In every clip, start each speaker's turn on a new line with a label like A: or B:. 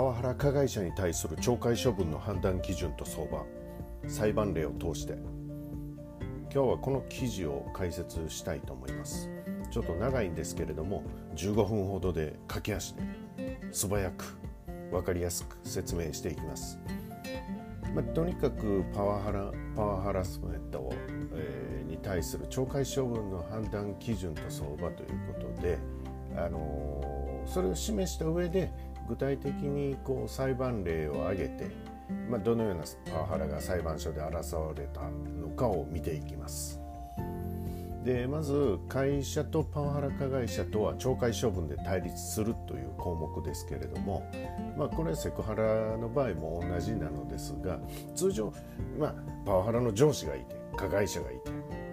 A: パワハラ加害者に対する懲戒処分の判断基準と相場裁判例を通して。今日はこの記事を解説したいと思います。ちょっと長いんですけれども15分ほどで駆け足で素早く分かりやすく説明していきます、まあ、とにかくパワハラパワハラスメントを、えー、に対する懲戒処分の判断基準と相場ということで、あのー、それを示した上で具体的にこう裁判例を挙げて、まあ、どのようなパワハラが裁判所で争われたのかを見ていきます。でまず会社とパワハラ加害者とは懲戒処分で対立するという項目ですけれども、まあ、これはセクハラの場合も同じなのですが通常、まあ、パワハラの上司がいて加害者がい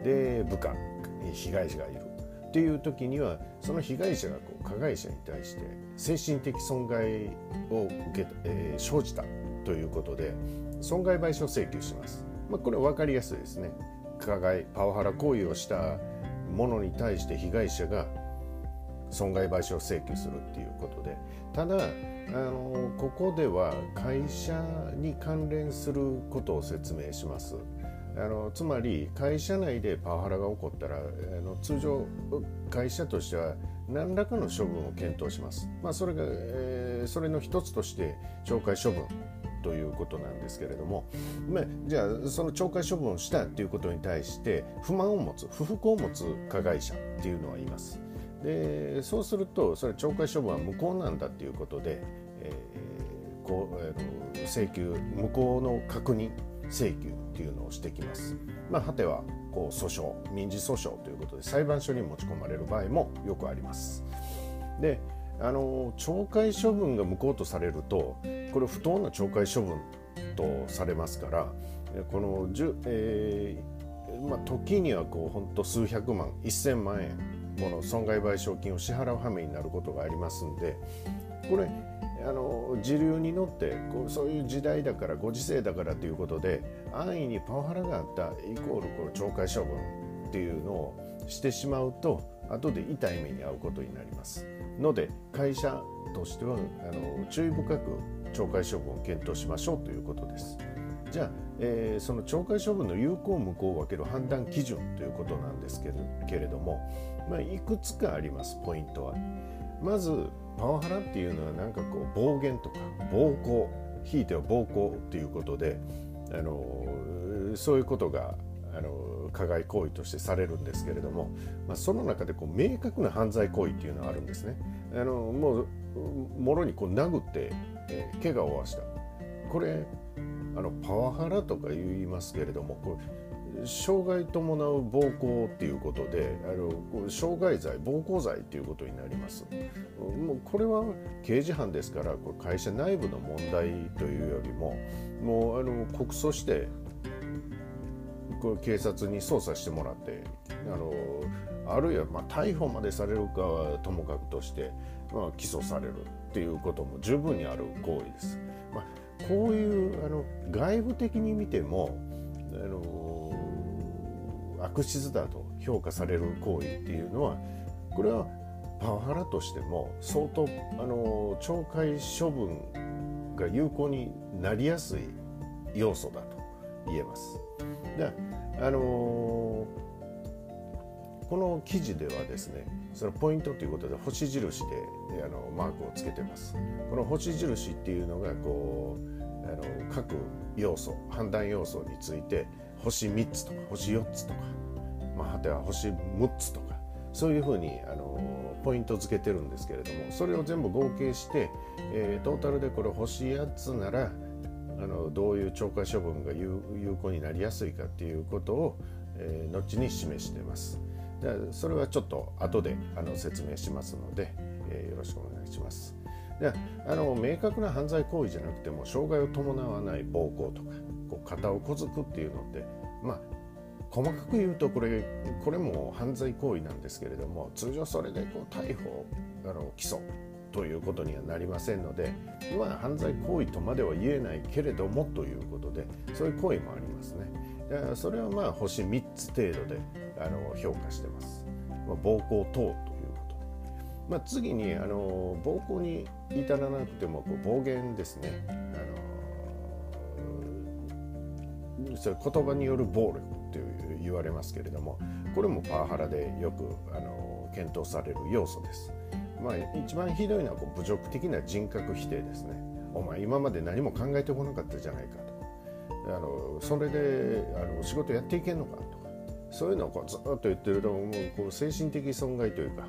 A: てで部下被害者がいるっていう時にはその被害者がこう加害者に対して精神的損害を受け、えー、生じたということで損害賠償請求します。まあ、これは分かりやすいですね。加害パワハラ行為をした者に対して被害者が損害賠償請求するっていうことでただあのここでは会社に関連することを説明しますあのつまり会社内でパワハラが起こったらあの通常会社としては何らかの処分を検討します、まあ、それが、えー、それの一つとして懲戒処分ということなんですけれども、まあ、じゃあその懲戒処分をしたということに対して不満を持つ不服を持つ加害者っていうのはいます。でそうするとそれ懲戒処分は無効なんだということで、えー、こう、えー、請求無効の確認請求っていうのをしてきます。まあ、果てはこう訴訟民事訴訟ということで裁判所に持ち込まれる場合もよくあります。であの懲戒処分が無効とされるとこれ不当な懲戒処分とされますからこの、えーまあ、時にはこう本当数百万1000万円もの損害賠償金を支払う羽目になることがありますんでこれあの時流に乗ってこうそういう時代だからご時世だからということで安易にパワハラがあったイコールこの懲戒処分っていうのをしてしまうと後で痛い目に遭うことになります。ので会社としてはあの注意深く懲戒処分を検討しましょうということです。じゃあ、えー、その懲戒処分の有効無効を分ける判断基準ということなんですけれども、まあ、いくつかありますポイントは。まずパワハラっていうのはなんかこう暴言とか暴行ひいては暴行ということであのそういうことがあの加害行為としてされるんですけれども、まあ、その中でこう明確な犯罪行為っていうのがあるんですね。あのもうもろにこう殴って、えー、怪我を負わしたこれあのパワハラとか言いますけれどもこれ傷害伴う暴行っていうことであの傷害罪暴行罪っていうことになりますもうこれは刑事犯ですからこれ会社内部の問題というよりももうあの告訴してこれ警察に捜査してもらってあのあるいはま逮捕までされるかはともかくとして、まあ、起訴されるっていうことも十分にある行為です。まあ、こういうあの外部的に見てもあの悪質だと評価される行為っていうのはこれはパワハラとしても相当あの懲戒処分が有効になりやすい要素だと言えます。であの、この記事ではですねそのポイントということで星印であのマークをつけてますこの星印っていうのがこうあの各要素判断要素について星3つとか星4つとか、まあ、果ては星6つとかそういうふうにあのポイント付けてるんですけれどもそれを全部合計して、えー、トータルでこれ星8つならあのどういう懲戒処分が有効になりやすいかっていうことを、えー、後に示してます。でそれはちょっと後であの説明しますので、えー、よろしくお願いします。であの明確な犯罪行為じゃなくても障害を伴わない暴行とかこう肩を小づくっていうのってまあ細かく言うとこれこれも犯罪行為なんですけれども通常それでこう逮捕あの起訴ということにはなりませんので、まあ、犯罪行為とまでは言えないけれどもということでそういう行為もありますね。それはまあ星3つ程度であの評価してます。まあ、暴行等ということまあ、次にあの暴行に至らなくてもこう暴言ですねあのそれ言葉による暴力と言われますけれどもこれもパワハラでよくあの検討される要素です。まあ、一番ひどいのはこう侮辱的な人格否定ですね。お前今まで何も考えてこなかったじゃないかと。あのそれであの仕事やっていけんのかとかそういうのをこうずっと言ってるともうこう精神的損害というか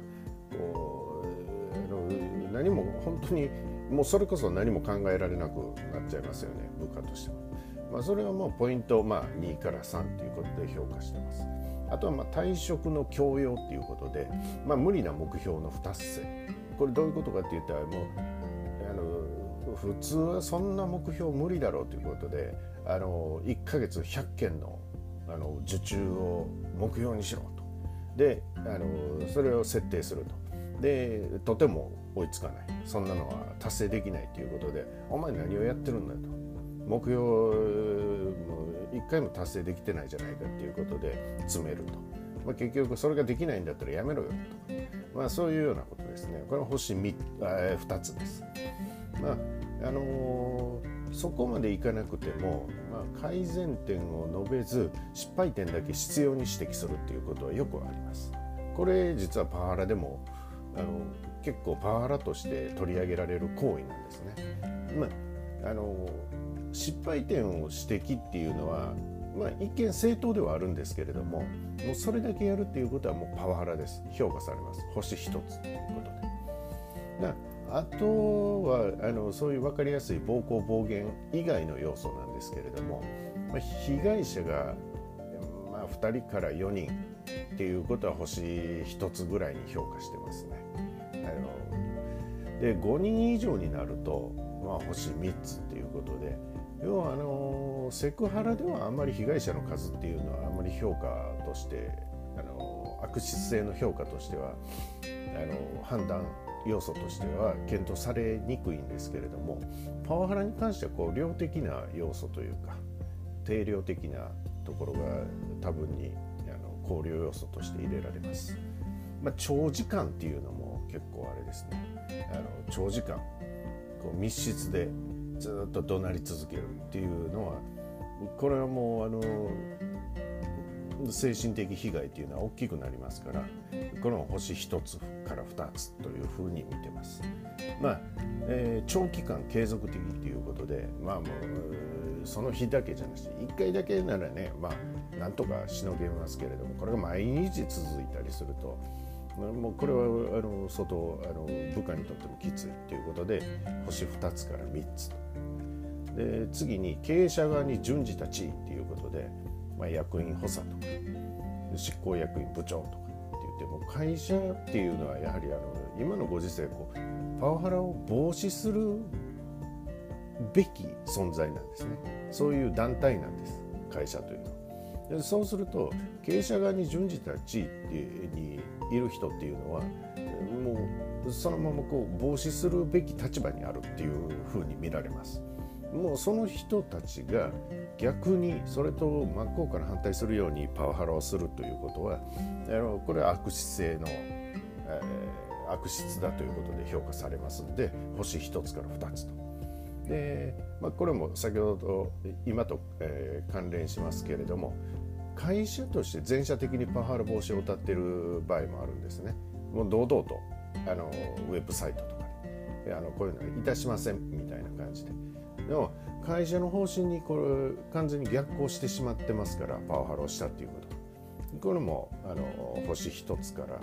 A: こうあの何も本当にもうそれこそ何も考えられなくなっちゃいますよね部下としては。まあ、それはもうポイント、まあ、2から3ということで評価してます。あとはまあ退職の強要っていうことで、まあ、無理な目標の不達成これどういうことかって言ったらもうあの普通はそんな目標無理だろうということであの1ヶ月100件のあの受注を目標にしろと。であのそれを設定すると。でとても追いつかない。そんなのは達成できないということでお前何をやってるんだと。目標一回も達成できてないじゃないかっていうことで詰めると、まあ、結局それができないんだったらやめろよと、まあ、そういうようなことですね。これは星 2, 2つです、まああのー、そこまでいかなくても、まあ、改善点を述べず失敗点だけ必要に指摘するっていうことはよくあります。これ実はパワハラでもあの結構パワハラとして取り上げられる行為なんですね。まあ、あの失敗点を指摘っていうのは、まあ、一見正当ではあるんですけれどももうそれだけやるっていうことはもうパワハラです評価されます星一つということで。あとはあのそういう分かりやすい暴行暴言以外の要素なんですけれども、まあ、被害者が、まあ、2人から4人っていうことは星1つぐらいに評価してますね。あので5人以上になると、まあ、星3つっていうことで要はあのセクハラではあんまり被害者の数っていうのはあんまり評価としてあの悪質性の評価としてはあの判断要素としては検討されにくいんですけれどもパワハラに関してはこう量的な要素というか定量的なところが多分にあの考慮要素として入れられます。まあ、長時間っていうのも結構あれですねあの長時間こう密室でずっと怒鳴り続けるっていうのはこれはもうあの精神的被害っていうのは大きくなりますからこの星1つから2つというふうに見てます。まあえー、長期間継続的っていうことでまあもうその日だけじゃなくて1回だけならねまあなんとかしのげますけれどもこれが毎日続いたりするともうこれはあの相当あの部下にとってもきついということで星2つから3つで次に経営者側に準じた地位っていうことで、まあ、役員補佐とか執行役員部長とかって言っても会社っていうのはやはりあの今のご時世こうパワハラを防止するべき存在なんですね。そういう団体なんです。会社というのは。そうすると経営者側に準じた地位にいる人っていうのはもうそのままこう防止するべき立場にあるっていうふうに見られます。もうその人たちが逆にそれと真っ向から反対するようにパワハラをするということはこれは悪質性の、えー、悪質だということで評価されますので星1つから2つと。でまあ、これも先ほどと今と、えー、関連しますけれども会社として全社的にパワハラ防止を謳っている場合もあるんですね。もう堂々とあのウェブサイトとかにあのこういうのはいたしませんみたいな感じで。でも会社の方針にこれ完全に逆行してしまってますからパワハラをしたっていうこと。これもあの星1つから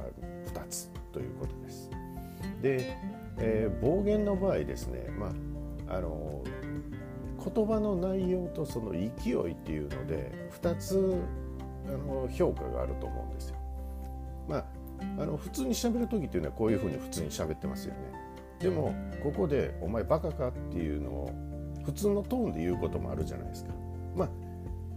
A: 2つということです。で、えー、暴言の場合ですね、まあ、あの言葉の内容とその勢いっていうので2つあの評価があると思うんですよ。まああの普通に喋る時っていうのはこういうふうに普通に喋ってますよね。でもここで「お前バカか?」っていうのを普通のトーンで言うこともあるじゃないですか。まあ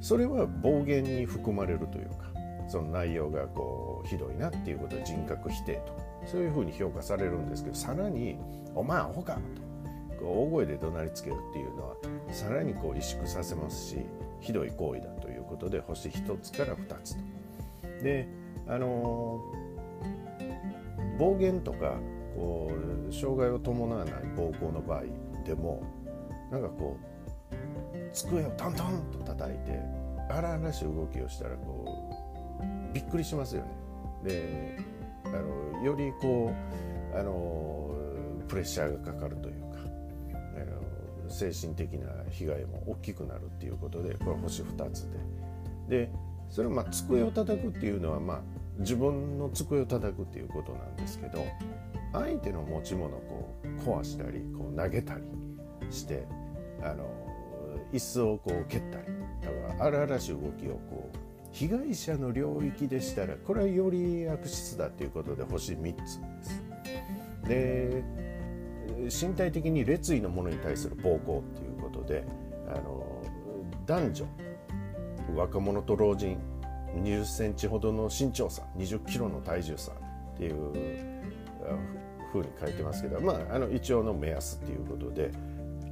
A: それは暴言に含まれるというかその内容がこうひどいなっていうことで人格否定とそういうふうに評価されるんですけどさらに「お前アホか?」と大声で怒鳴りつけるっていうのはさらにこう萎縮させますしひどい行為だということで星1つから2つと。であの暴言とかこう障害を伴わない暴行の場合でもなんかこう机をトントンと叩いて荒々しい動きをしたらこうびっくりしますよね。であのよりこうあのプレッシャーがかかるというか精神的な被害も大きくなるっていうことでこれ星2つででそれはまあ机を叩くっていうのはまあ自分の机を叩くっていうことなんですけど相手の持ち物をこう壊したりこう投げたりしてあの椅子をこう蹴ったりだから荒々しい動きをこう被害者の領域でしたらこれはより悪質だということで星3つです。で身体的に劣位のものに対する暴行っていうことであの男女若者と老人20センチほどの身長差20キロの体重差っていうふうに書いてますけど、まあ、あの一応の目安っていうことで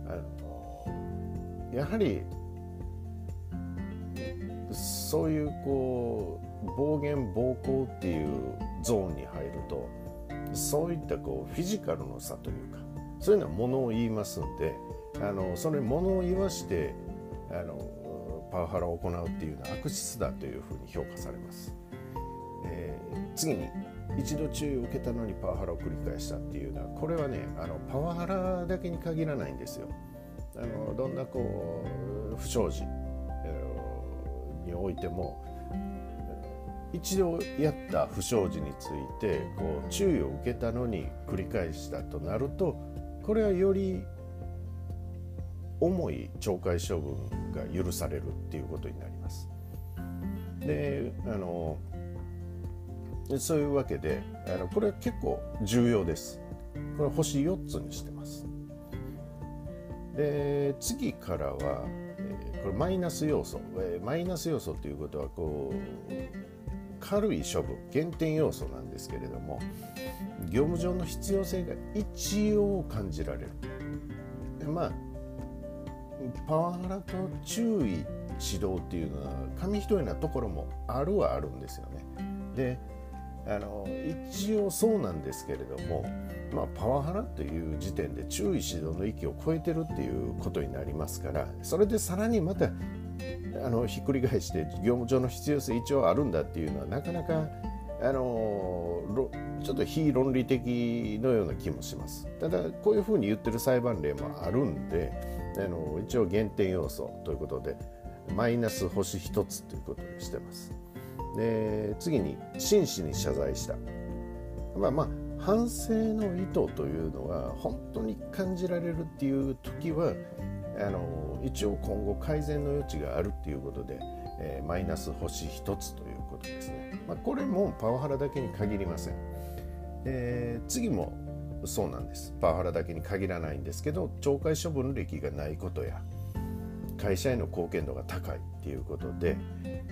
A: あのやはりそういうこう暴言暴行っていうゾーンに入るとそういったこうフィジカルの差というかそういうのはものを言いますんであのそれものを言わしてあのパワハラを行うっていうのは悪質だというふうに評価されます。えー、次に一度注意を受けたのにパワハラを繰り返したっていうのはこれはねあのパワハラだけに限らないんですよ。あのどんなこう不祥事においても一度やった不祥事についてこう注意を受けたのに繰り返したとなるとこれはより重い懲戒処分が許されるっていうことになります。であのそういうわけであのこれは結構重要です。これ星4つにしてます。で次からは、これマイナス要素、マイナス要素ということはこう軽い処分減点要素なんですけれども業務上の必要性が一応感じられるで。まあパワハラと注意指導っていうのは紙一重なところもあるはあるんですよね。であの一応そうなんですけれども、まあ、パワハラという時点で注意指導の域を超えてるっていうことになりますからそれでさらにまたあのひっくり返して業務上の必要性一応あるんだっていうのはなかなかあのちょっと非論理的のような気もします。ただこういうふうに言ってる裁判例もあるんであの一応減点要素ということでマイナス星1つということにしてます。で次に真摯に謝罪した。まあまあ反省の意図というのは本当に感じられるっていう時はあの一応今後改善の余地があるっていうことで、えー、マイナス星1つということですね、まあ、これもパワハラだけに限りません、えー、次もそうなんです。パワハラだけに限らないんですけど懲戒処分歴がないことや会社への貢献度が高いっていうことで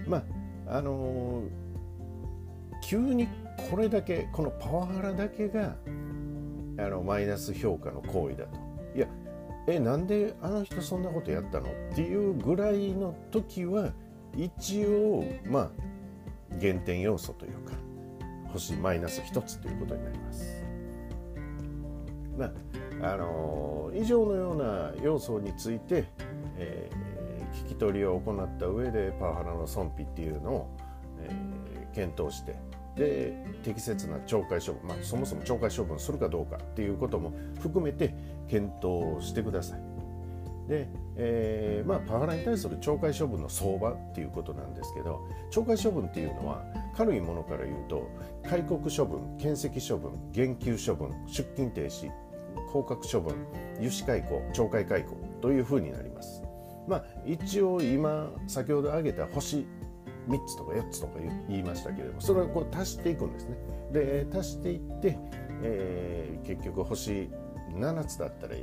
A: まああのー、急にこれだけこのパワハラだけがあのマイナス評価の行為だと。えなんであの人そんなことやったの？っていうぐらいの時は一応まあ減点要素というか星マイナス1つということになります。まああのー、以上のような要素について、えー、聞き取りを行った上でパワハラの損否っていうのを、えー、検討してで適切な懲戒処分、まあ、そもそも懲戒処分するかどうかっていうことも含めて検討してください。で、えーまあ、パワハラに対する懲戒処分の相場っていうことなんですけど懲戒処分っていうのは軽いものから言うと戒告処分検責処分減給処分出勤停止降格処分油脂解雇懲戒解雇というふうになります。まあ、一応今先ほど挙げた星3つとか4つとか言いましたけれどもそれをこう足していくんですね。で足していって、えー、結局星7つだったら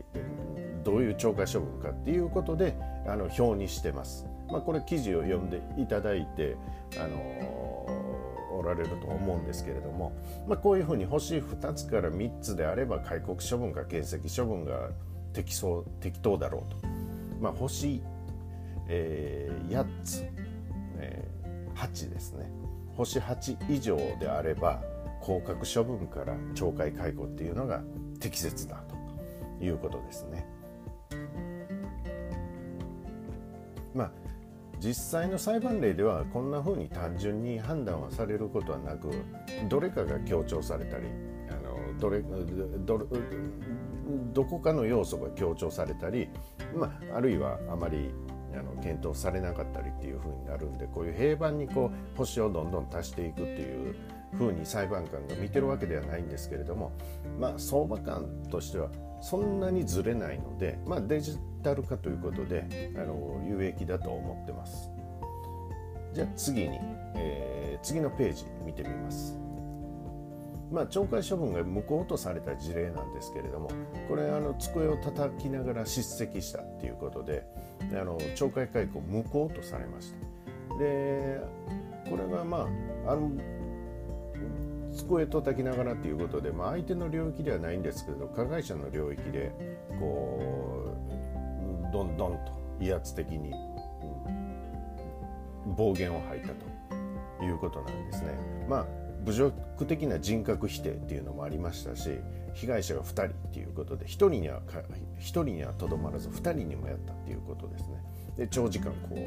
A: どういう懲戒処分かっていうことであの表にしてます。まあ、これ記事を読んでいただいて、あのー、おられると思うんですけれども、まあ、こういうふうに星2つから3つであれば戒告処分か検責処分が適当適当だろうと。まあ、星、えー、8つ、えー、8ですね星8以上であれば降格処分から懲戒解雇っていうのが適切だということですね。まあ実際の裁判例ではこんなふうに単純に判断はされることはなくどれかが強調されたりあのどれどこかの要素が強調されたり、まあ、あるいはあまりあの検討されなかったりっていうふうになるんでこういう平板にこう星をどんどん足していくっていうふうに裁判官が見てるわけではないんですけれども、まあ、相場感としてはそんなにずれないので、まあ、デジタル化ということであの有益だと思ってます。じゃあ次に、えー、次のページ見てみます。まあ、懲戒処分が無効とされた事例なんですけれどもこれあの机を叩きながら叱責したっていうことであの懲戒解雇無効とされましたでこれがまああの机と叩きながらっていうことで、まあ、相手の領域ではないんですけど加害者の領域でこうどんどんと威圧的に暴言を吐いたということなんですね。まあ侮辱的な人格否定っていうのもありましたし被害者が2人っていうことで1人には1人にはとどまらず2人にもやったっていうことですね。で長時間こう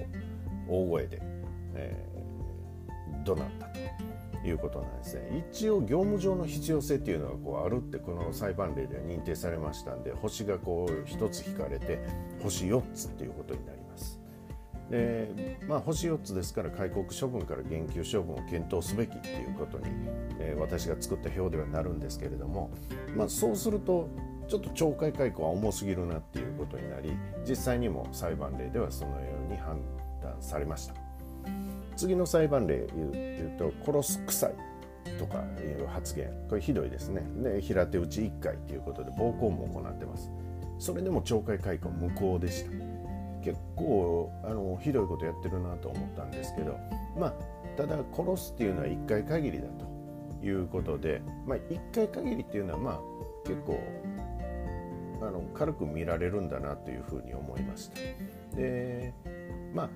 A: 大声で、えー、怒鳴ったと。いうことなんですね。一応業務上の必要性っていうのがこうあるってこの裁判例では認定されましたんで星がこう1つ引かれて星4つっていうことになります。でまあ星4つですから開国処分から減給処分を検討すべきっていうことに、えー、私が作った表ではなるんですけれども、まあ、そうするとちょっと懲戒解雇は重すぎるなっていうことになり実際にも裁判例ではそのように判断されました。次の裁判例言うと殺す臭いとかいう発言これひどいですね。で平手打ち1回ということで暴行も行ってます。それでも懲戒解雇無効でした。結構あのひどいことやってるなと思ったんですけどまあただ殺すっていうのは1回限りだということで、まあ、1回限りっていうのはまあ結構あの軽く見られるんだなというふうに思いました。でまあ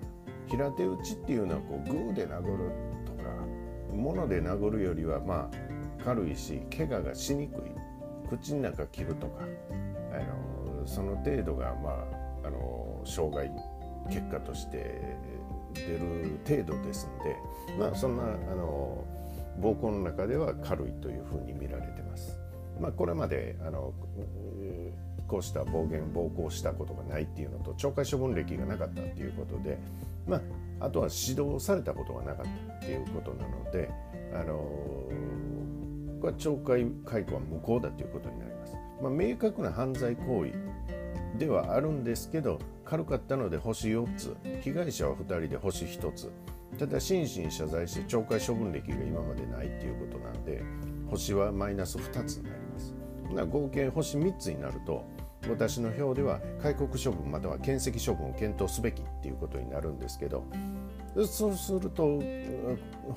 A: 平手打ちっていうのはこうグーで殴るとか物で殴るよりはまあ軽いし怪我がしにくい口の中切るとかあのその程度がまああの障害結果として出る程度ですんでまあそんなあの膀胱の中では軽いというふうに見られてます。まあ、これまであのこうした暴言暴行したことがないっていうのと懲戒処分歴がなかったっていうことで、まあ、あとは指導されたことがなかったっていうことなので、あのこれは懲戒解雇は無効だということになります。まあ、明確な犯罪行為ではあるんですけど軽かったので星4つ被害者は2人で星1つただ真摯に謝罪して懲戒処分歴が今までないっていうことなんで星はマイナス2つになります。合計星3つになると私の表では戒告処分または検責処分を検討すべきっていうことになるんですけどそうすると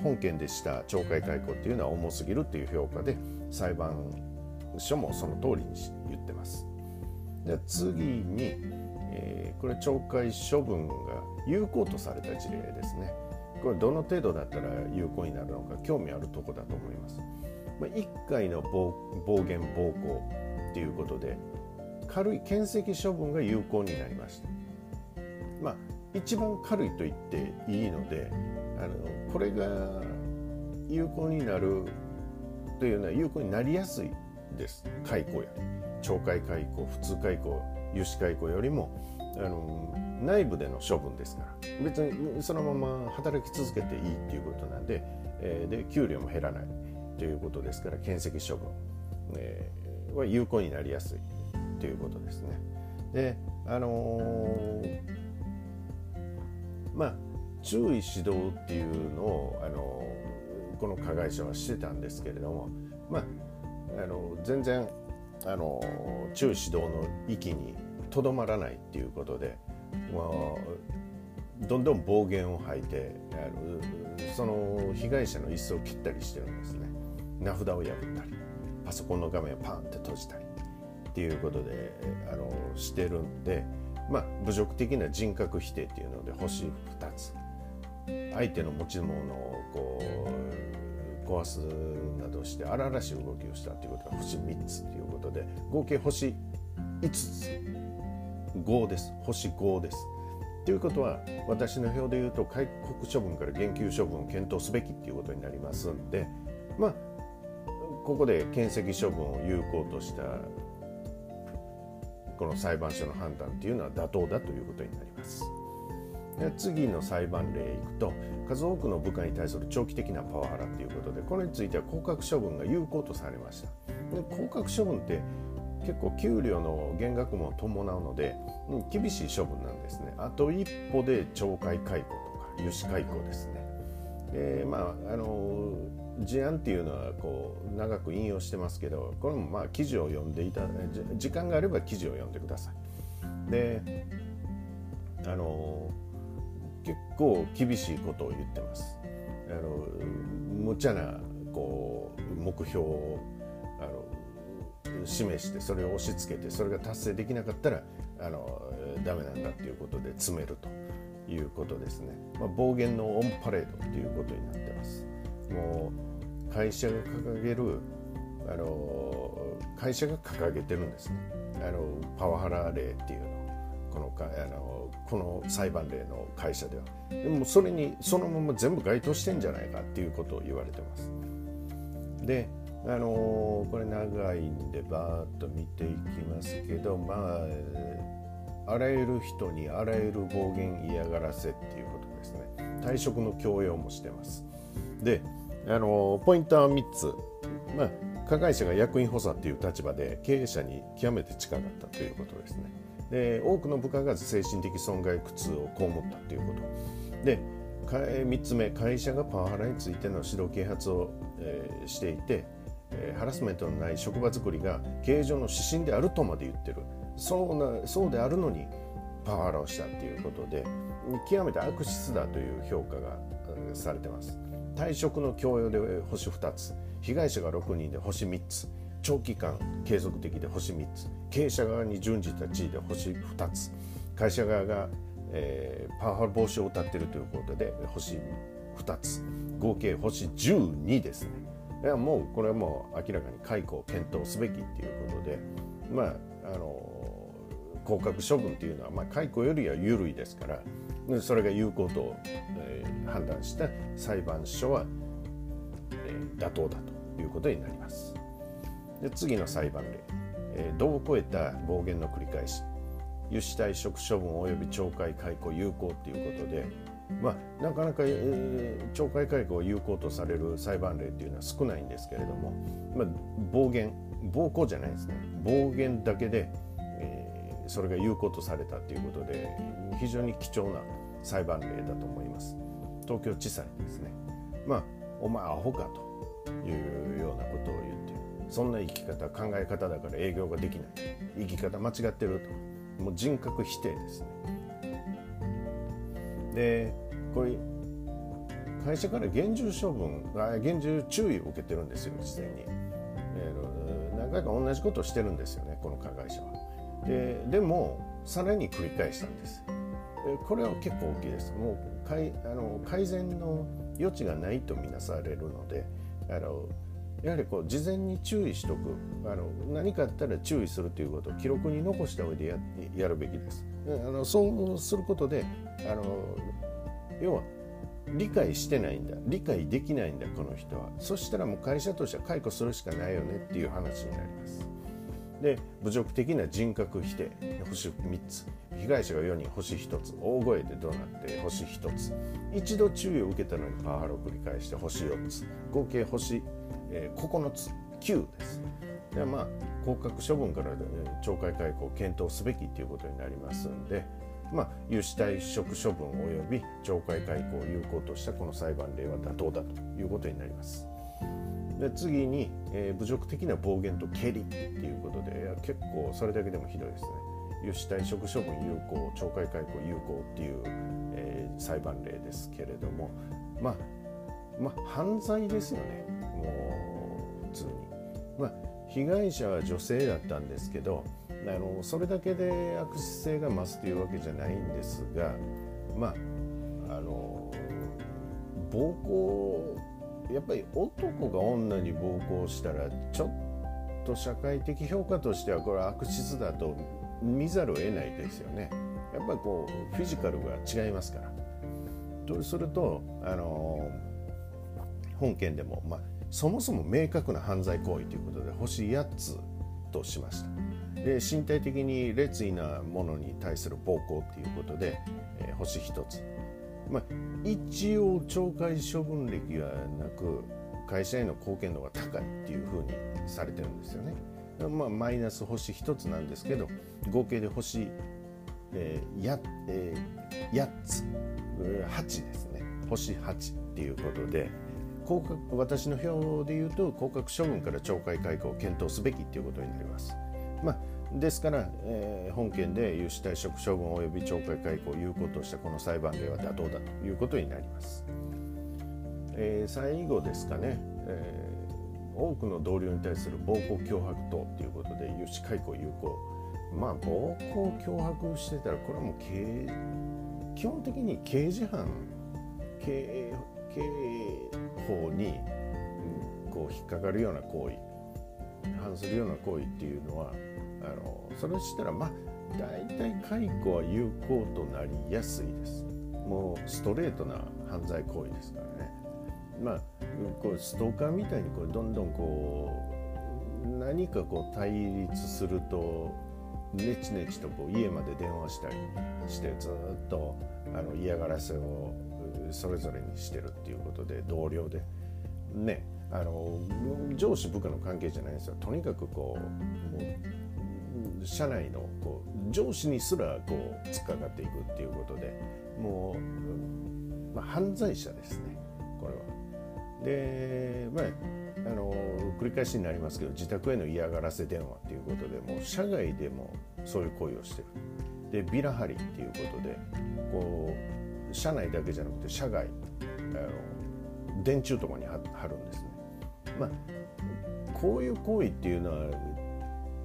A: 本件でした懲戒解雇っていうのは重すぎるっていう評価で裁判所もその通りに言ってます。で次に、えー、これ懲戒処分が有効とされた事例ですね。これどの程度だったら有効になるのか興味あるとこだと思います。まあ、1回の暴言暴行っていうことで軽い検責処分が有効になりました。まあ、一番軽いと言っていいのであのこれが有効になるというのは有効になりやすいです解雇や懲戒解雇普通解雇有志解雇よりもあの内部での処分ですから別にそのまま働き続けていいっていうことなんで,、えー、で給料も減らないということですから検責処分、えー、は有効になりやすいということですね。であのー、まあ注意指導っていうのを、あのー、この加害者はしてたんですけれども、まあ、あの全然、あの注意指導の域にとどまらないっていうことで、まあ、どんどん暴言を吐いてあのその被害者の椅子を切ったりしてるんですね名札を破ったりパソコンの画面をパンって閉じたりっていうことであのしてるんで、まあ、侮辱的な人格否定っていうので星2つ。相手の持ち物をこう壊すなどして荒々しい動きをしたということが星3つということで合計星5つ。5です。星5です。ということは私の表で言うと戒告処分から減給処分を検討すべきっていうことになりますんでまあここで検責処分を有効としたこの裁判所の判断っていうのは妥当だということになります。で次の裁判例いくと数多くの部下に対する長期的なパワハラということでこれについては降格処分が有効とされました。で降格処分って結構給料の減額も伴うので、うん、厳しい処分なんですね。あと一歩で懲戒解雇とか油脂解雇ですね。でまああの事案っていうのはこう長く引用してますけどこれもまあ記事を読んでいた時間があれば記事を読んでください。であの結構厳しいことを言ってます。あの無茶なこう目標をあの示してそれを押し付けてそれが達成できなかったらあのダメなんだっていうことで詰めるということですね、まあ、暴言のオンパレードっていうことになってもう会社が掲げるあの会社が掲げてるんですね。あのパワハラ例っていうの。このかあのこの裁判例の会社では。でもそれにそのまま全部該当してんじゃないかっていうことを言われてます。であのこれ長いんでバーッと見ていきますけどまああらゆる人にあらゆる暴言嫌がらせっていうことですね。退職の強要もしてます。であのポイントは3つ、まあ、加害者が役員補佐っていう立場で経営者に極めて近かったということですね。で多くの部下が精神的損害苦痛を被ったということ。で3つ目会社がパワハラについての指導啓発を、えー、していて、ハラスメントのない職場づくりが経営上の指針であるとまで言ってる。そうなそうであるのにパワハラをしたということで極めて悪質だという評価がされてます。退職の強要で星2つ被害者が6人で星3つ長期間継続的で星3つ経営者側に準じた地位で星2つ会社側が、えー、パワハラ防止を謳っているということで星2つ合計星12ですね。いやもうこれはもう明らかに解雇を検討すべきっていうことでまああの降格処分というのは、まあ、解雇よりは緩いですからそれが有効と、えー、判断した裁判所は、えー、妥当だということになります。で次の裁判例、えー、度を超えた暴言の繰り返し油脂退職処分及び懲戒解雇有効ということで、まあ、なかなか、えー、懲戒解雇を有効とされる裁判例っていうのは少ないんですけれども、まあ、暴言暴行じゃないですね暴言だけで、それが有効とされたということで非常に貴重な裁判例だと思います。東京地裁ですね。まあお前アホかというようなことを言ってそんな生き方考え方だから営業ができない。生き方間違ってると。もう人格否定ですね。でこれ会社から厳重処分厳重注意を受けてるんですよ事前に、えー、何回か同じことをしてるんですよねこの加害ででもさらに繰り返したんです。これは結構大きいです。もう改あの改善の余地がないとみなされるのであのやはりこう事前に注意しとく。あの何かあったら注意するということを記録に残した上でややるべきです。あのそうすることであの要は理解してないんだ。理解できないんだこの人は。そしたらもう会社としては解雇するしかないよねっていう話になります。で侮辱的な人格否定星3つ。被害者が4人星1つ。大声で怒鳴って星1つ。一度注意を受けたのにパワハラを繰り返して星4つ。合計星えー、9つ。9です。でまあ降格処分から、ね懲戒解雇を検討すべきということになりますんで、まあ、有志退職処分及び懲戒解雇を有効としたこの裁判例は妥当だということになります。で次に、えー、侮辱的な暴言と蹴りっていうことで結構それだけでもひどいですね。有志退職処分有効懲戒解雇有効っていう、えー、裁判例ですけれどもまあまあ犯罪ですよねもう普通に。まあ、被害者は女性だったんですけどあのそれだけで悪質性が増すというわけじゃないんですがまああの暴行やっぱり男が女に暴行したらちょっと社会的評価としてはこれは悪質だと見ざるを得ないですよね。やっぱりこうフィジカルが違いますから。とするとあの本件でも、まあ、そもそも明確な犯罪行為ということで星8つとしました。で身体的に劣位なものに対する暴行ということで、えー、星1つ。まあ、一応懲戒処分歴がなく会社への貢献度が高いっていうふうにされてるんですよね。まあ、マイナス星1つなんですけど合計で星、えーやえー、8つ8ですね星8っていうことで降格私の表で言うと降格処分から懲戒解雇を検討すべきっていうことになります。まあですから、えー、本件で有志退職処分及び懲戒解雇を有効としたこの裁判例は妥当だということになります。えー、最後ですかね、えー、多くの同僚に対する暴行脅迫等ということで有志解雇有効まあ暴行脅迫してたらこれはもう刑基本的に刑事犯刑刑法にこう引っかかるような行為反するような行為っていうのはあのそれしたらまあ大体解雇は有効となりやすいです。もうストレートな犯罪行為ですからね。まあこうストーカーみたいにこうどんどんこう何かこう対立するとねちねちとこう家まで電話したりしてずっとあの嫌がらせをそれぞれにしてるっていうことで同僚で。ねあの上司部下の関係じゃないんですよ。とにかくこうもう社内のこう上司にすらこう突っかかっていくっていうことでもう、まあ、犯罪者ですねこれは。で、まあ、あの繰り返しになりますけど自宅への嫌がらせ電話っていうことでもう社外でもそういう行為をしてる。でビラ張りっていうことでこう社内だけじゃなくて社外あの電柱とかに貼るんですね。まあこういう行為っていうのは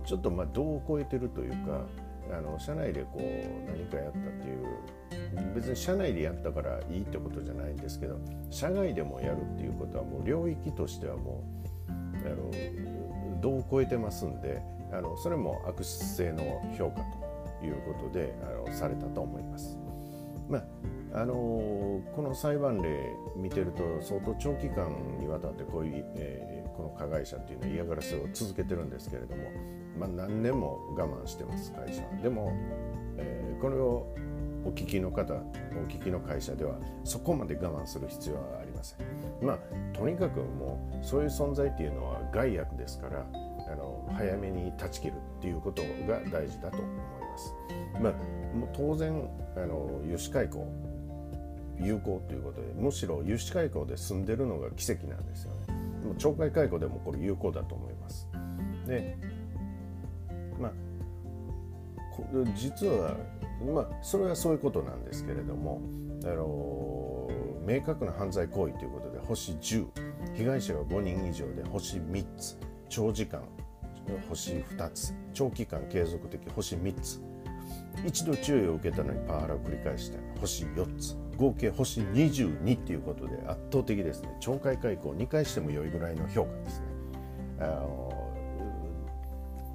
A: ちょっとまあ度を超えてるというかあの社内でこう何かやったっていう別に社内でやったからいいってことじゃないんですけど社外でもやるっていうことはもう領域としてはもうあの度を超えてますんであのそれも悪質性の評価ということであのされたと思います。まああのこの裁判例見てると相当長期間にわたってこういう、えー、この加害者っていうのは嫌がらせを続けてるんですけれどもまあ、何年も我慢してます会社でも、えー、これをお聞きの方お聞きの会社ではそこまで我慢する必要はありません。まあとにかくもうそういう存在っていうのは害悪ですからあの早めに断ち切るっていうことが大事だと思います。まあもう当然あの油脂解雇有効ということでむしろ油脂解雇で済んでるのが奇跡なんですよね。もう懲戒解雇でもこれ有効だと思います。でまあ実はまあそれはそういうことなんですけれどもあの明確な犯罪行為ということで星10被害者が5人以上で星3つ長時間星2つ長期間継続的星3つ一度注意を受けたのにパワハラを繰り返した星4つ。合計星22っていうことで圧倒的ですね。懲戒解雇を2回しても良いぐらいの評価ですね。あの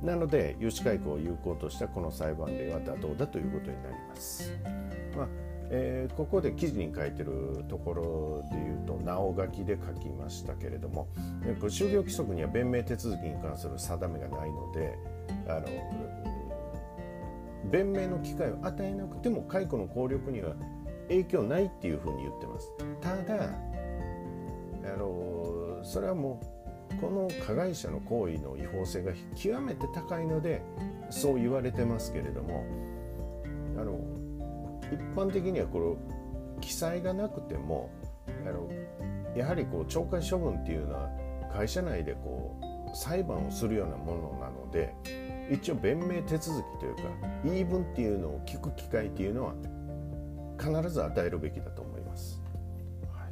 A: なので有志解雇を有効としたこの裁判例は妥当だということになります。まあえー、ここで記事に書いてるところで言うとなお書きで書きましたけれども就業規則には弁明手続きに関する定めがないのであの弁明の機会を与えなくても解雇の効力には影響ないっていうふうに言ってます。ただあのそれはもうこの加害者の行為の違法性が極めて高いのでそう言われてますけれどもあの一般的にはこの記載がなくてもあのやはりこう懲戒処分っていうのは会社内でこう裁判をするようなものなので一応弁明手続きというか言い分っていうのを聞く機会っていうのは必ず与えるべきだと思います。は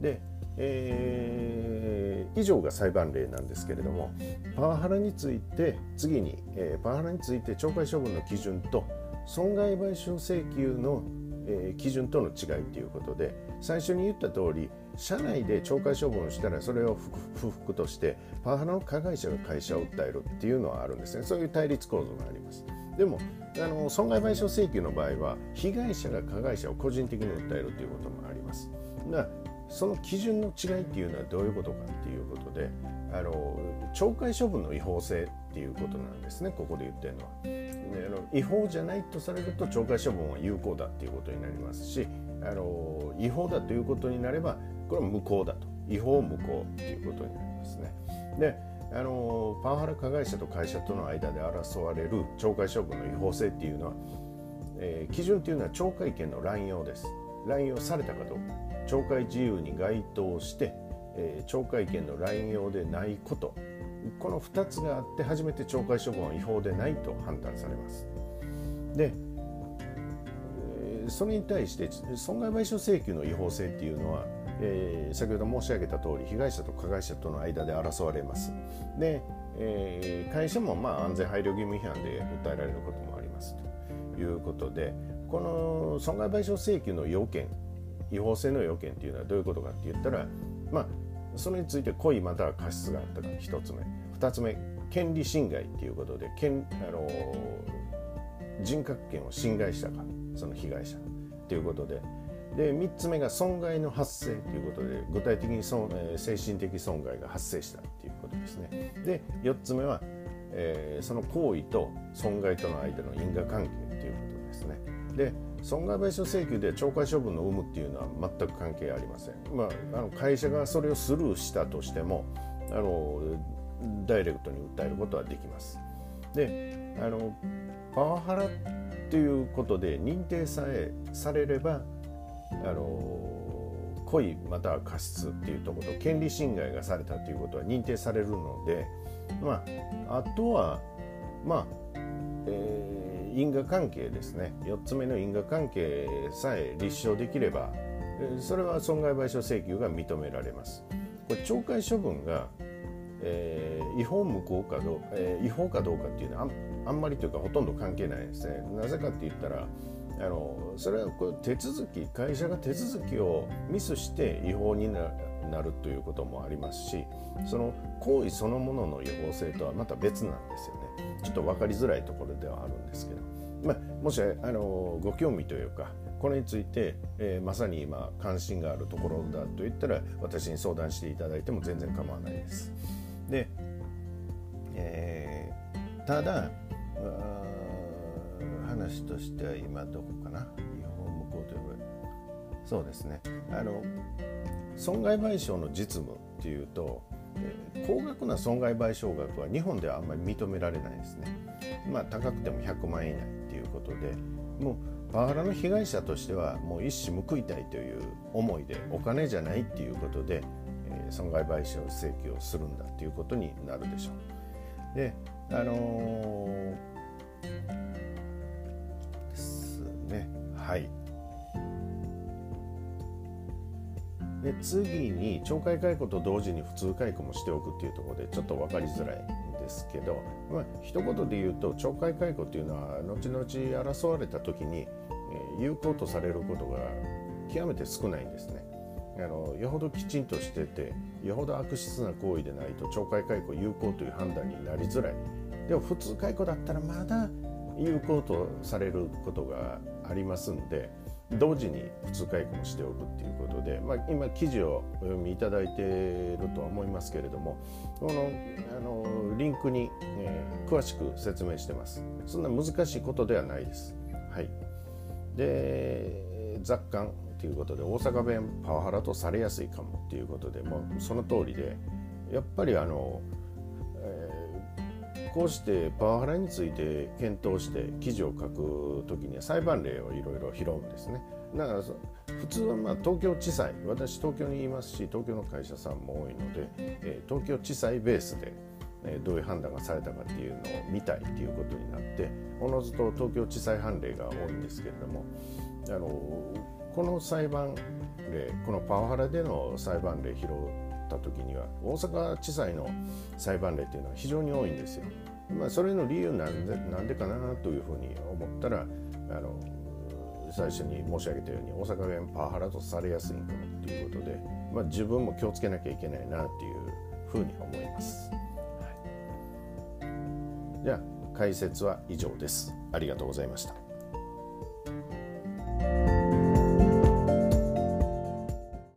A: い、でえー、以上が裁判例なんですけれどもパワハラについて次に、えー、パワハラについて懲戒処分の基準と損害賠償請求の、えー、基準との違いということで最初に言った通り、社内で懲戒処分をしたらそれを不服としてパワハラの加害者が会社を訴えるっていうのはあるんですね。そういう対立構造があります。でもあの損害賠償請求の場合は被害者が加害者を個人的に訴えるということもあります。だその基準の違いっていうのはどういうことかっていうことであの懲戒処分の違法性っていうことなんですね。ここで言ってるのは。であの違法じゃないとされると懲戒処分は有効だっていうことになりますしあの違法だということになればこれは無効だと。違法無効っていうことになりますね。であのパワハラ加害者と会社との間で争われる懲戒処分の違法性っていうのは、えー、基準っていうのは懲戒権の乱用です。乱用されたかどうか。懲戒自由に該当して、えー、懲戒権の乱用でないこと。この2つがあって初めて懲戒処分は違法でないと判断されます。で、えー、それに対して損害賠償請求の違法性っていうのはえー、先ほど申し上げた通り被害者と加害者との間で争われます。で、えー、会社もまあ安全配慮義務違反で訴えられることもありますということでこの損害賠償請求の要件違法性の要件っていうのはどういうことかって言ったらまあそれについて故意または過失があったか1つ目。2つ目権利侵害っていうことで権あの人格権を侵害したかその被害者ということで。で3つ目が損害の発生ということで具体的に損、えー、精神的損害が発生したということですね。で4つ目は、えー、その行為と損害との間の因果関係ということですね。で損害賠償請求で懲戒処分の有無っていうのは全く関係ありません、まあ、あの会社がそれをスルーしたとしてもあのダイレクトに訴えることはできます。であのパワハラっていうことで認定さえされればあの故意または過失っていうところと権利侵害がされたということは認定されるので、まあ、あとは、まあえー、因果関係ですね4つ目の因果関係さえ立証できればそれは損害賠償請求が認められます。これ懲戒処分が、えー、違法無効かどう、えー、違法かどうかっていうのはあんまりというかほとんど関係ないですね。なぜかって言ったらあのそれはこう手続き会社が手続きをミスして違法になるということもありますしその行為そのものの違法性とはまた別なんですよねちょっと分かりづらいところではあるんですけど、まあ、もしあのご興味というかこれについて、えー、まさに今関心があるところだと言ったら私に相談していただいても全然構わないです。で、えー、ただ話としては今どこかな？日本向こうというそうですね。あの損害賠償の実務っていうと、高額な損害賠償額は日本ではあんまり認められないですね。まあ高くても100万円以内っていうことでもうパワハラの被害者としてはもう一矢報いたいという思いでお金じゃないっていうことで、え、損害賠償請求をするんだということになるでしょう。であのーはいで次に懲戒解雇と同時に普通解雇もしておくっていうところでちょっと分かりづらいんですけど、まあ一言で言うと懲戒解雇っていうのは後々争われた時に、え、有効とされることが極めて少ないんですね。あのよほどきちんとしててよほど悪質な行為でないと懲戒解雇有効という判断になりづらいでも普通解雇だったらまだ有効とされることがありますんで同時に普通解雇もしておくっていうことで、まあ、今記事をお読みいただいているとは思いますけれどもこのあのリンクに、えー、詳しく説明してます。そんな難しいことではないです。はい。で雑感ということで大阪弁パワハラとされやすいかもっていうことでもうその通りでやっぱりあのこうしてパワハラについて検討して記事を書くときには裁判例をいろいろ拾うんですね。だから普通はまあ東京地裁私東京にいますし東京の会社さんも多いので、え、東京地裁ベースで、え、どういう判断がされたかっていうのを見たいっていうことになっておのずと東京地裁判例が多いんですけれどもあのこの裁判例このパワハラでの裁判例拾うった時には大阪地裁の裁判例っていうのは非常に多いんですよ。まあ、それの理由なんでなんでかなというふうに思ったらあの最初に申し上げたように大阪弁パワハラとされやすいんかもっていうことで、まあ、自分も気をつけなきゃいけないなっていうふうに思います。はい、じゃあ解説は以上です。ありがとうございました。